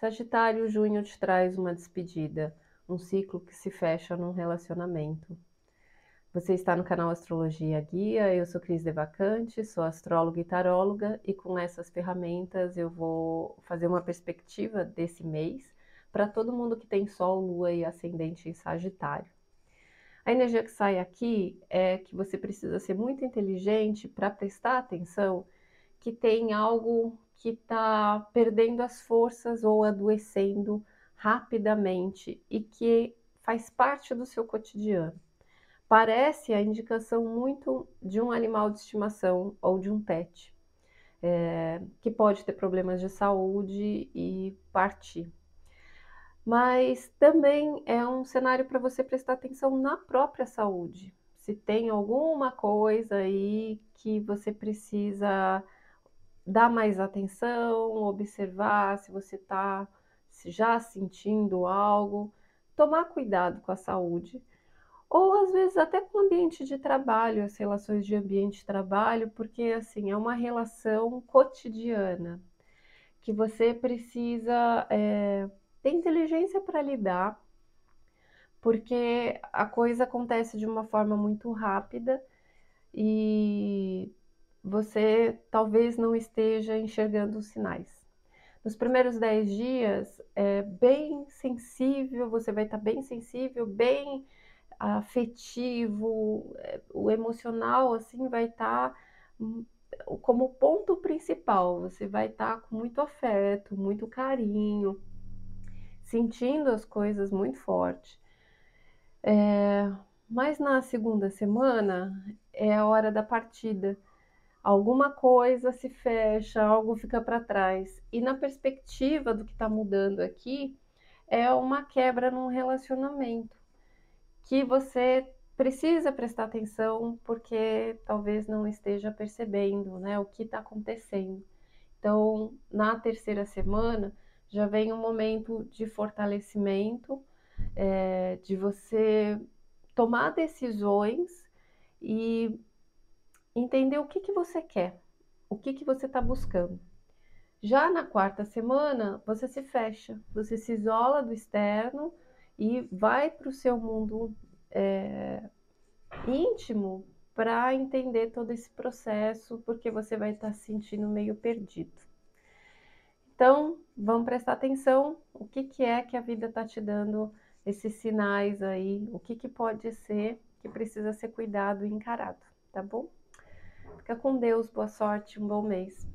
Sagitário, junho te traz uma despedida, um ciclo que se fecha num relacionamento. Você está no canal Astrologia Guia, eu sou Cris Devacante, sou astróloga e taróloga e com essas ferramentas eu vou fazer uma perspectiva desse mês para todo mundo que tem Sol, Lua e Ascendente em Sagitário. A energia que sai aqui é que você precisa ser muito inteligente para prestar atenção que tem algo que está perdendo as forças ou adoecendo rapidamente e que faz parte do seu cotidiano. Parece a indicação muito de um animal de estimação ou de um pet, é, que pode ter problemas de saúde e partir. Mas também é um cenário para você prestar atenção na própria saúde. Se tem alguma coisa aí que você precisa dar mais atenção, observar se você está já sentindo algo, tomar cuidado com a saúde, ou às vezes até com o ambiente de trabalho, as relações de ambiente de trabalho, porque assim é uma relação cotidiana que você precisa é, ter inteligência para lidar, porque a coisa acontece de uma forma muito rápida e você talvez não esteja enxergando os sinais. Nos primeiros 10 dias, é bem sensível, você vai estar bem sensível, bem afetivo, é, o emocional assim vai estar hum, como ponto principal. Você vai estar com muito afeto, muito carinho, sentindo as coisas muito forte. É, mas na segunda semana é a hora da partida alguma coisa se fecha, algo fica para trás. E na perspectiva do que está mudando aqui, é uma quebra num relacionamento que você precisa prestar atenção porque talvez não esteja percebendo né, o que está acontecendo. Então, na terceira semana, já vem um momento de fortalecimento, é, de você tomar decisões e entender o que, que você quer, o que, que você está buscando. Já na quarta semana, você se fecha, você se isola do externo e vai para o seu mundo é, íntimo para entender todo esse processo, porque você vai estar tá se sentindo meio perdido. Então, vamos prestar atenção o que, que é que a vida está te dando esses sinais aí, o que, que pode ser que precisa ser cuidado e encarado, tá bom? Fica com Deus, boa sorte, um bom mês.